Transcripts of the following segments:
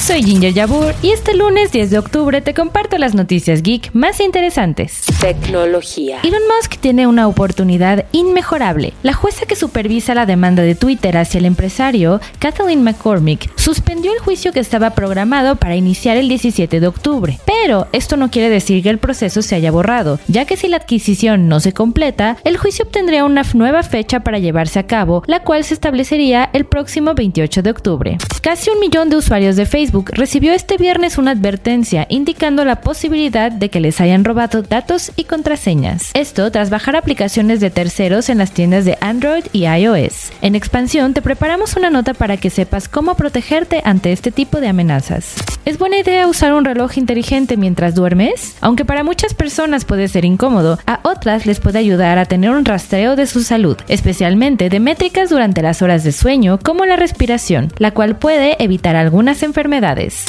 Soy Ginger Yabur y este lunes 10 de octubre te comparto las noticias geek más interesantes. Tecnología. Elon Musk tiene una oportunidad inmejorable. La jueza que supervisa la demanda de Twitter hacia el empresario, Kathleen McCormick, suspendió el juicio que estaba programado para iniciar el 17 de octubre. Pero esto no quiere decir que el proceso se haya borrado, ya que si la adquisición no se completa, el juicio obtendría una nueva fecha para llevarse a cabo, la cual se establecería el próximo 28 de octubre. Casi un millón de usuarios de Facebook recibió este viernes una advertencia indicando la posibilidad de que les hayan robado datos y contraseñas. Esto tras bajar aplicaciones de terceros en las tiendas de Android y iOS. En expansión te preparamos una nota para que sepas cómo protegerte ante este tipo de amenazas. ¿Es buena idea usar un reloj inteligente mientras duermes? Aunque para muchas personas puede ser incómodo, a otras les puede ayudar a tener un rastreo de su salud, especialmente de métricas durante las horas de sueño como la respiración, la cual puede evitar algunas enfermedades.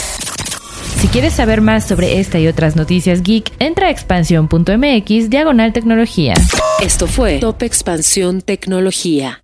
Si quieres saber más sobre esta y otras noticias geek, entra a expansión.mx diagonal tecnología. Esto fue Top Expansión Tecnología.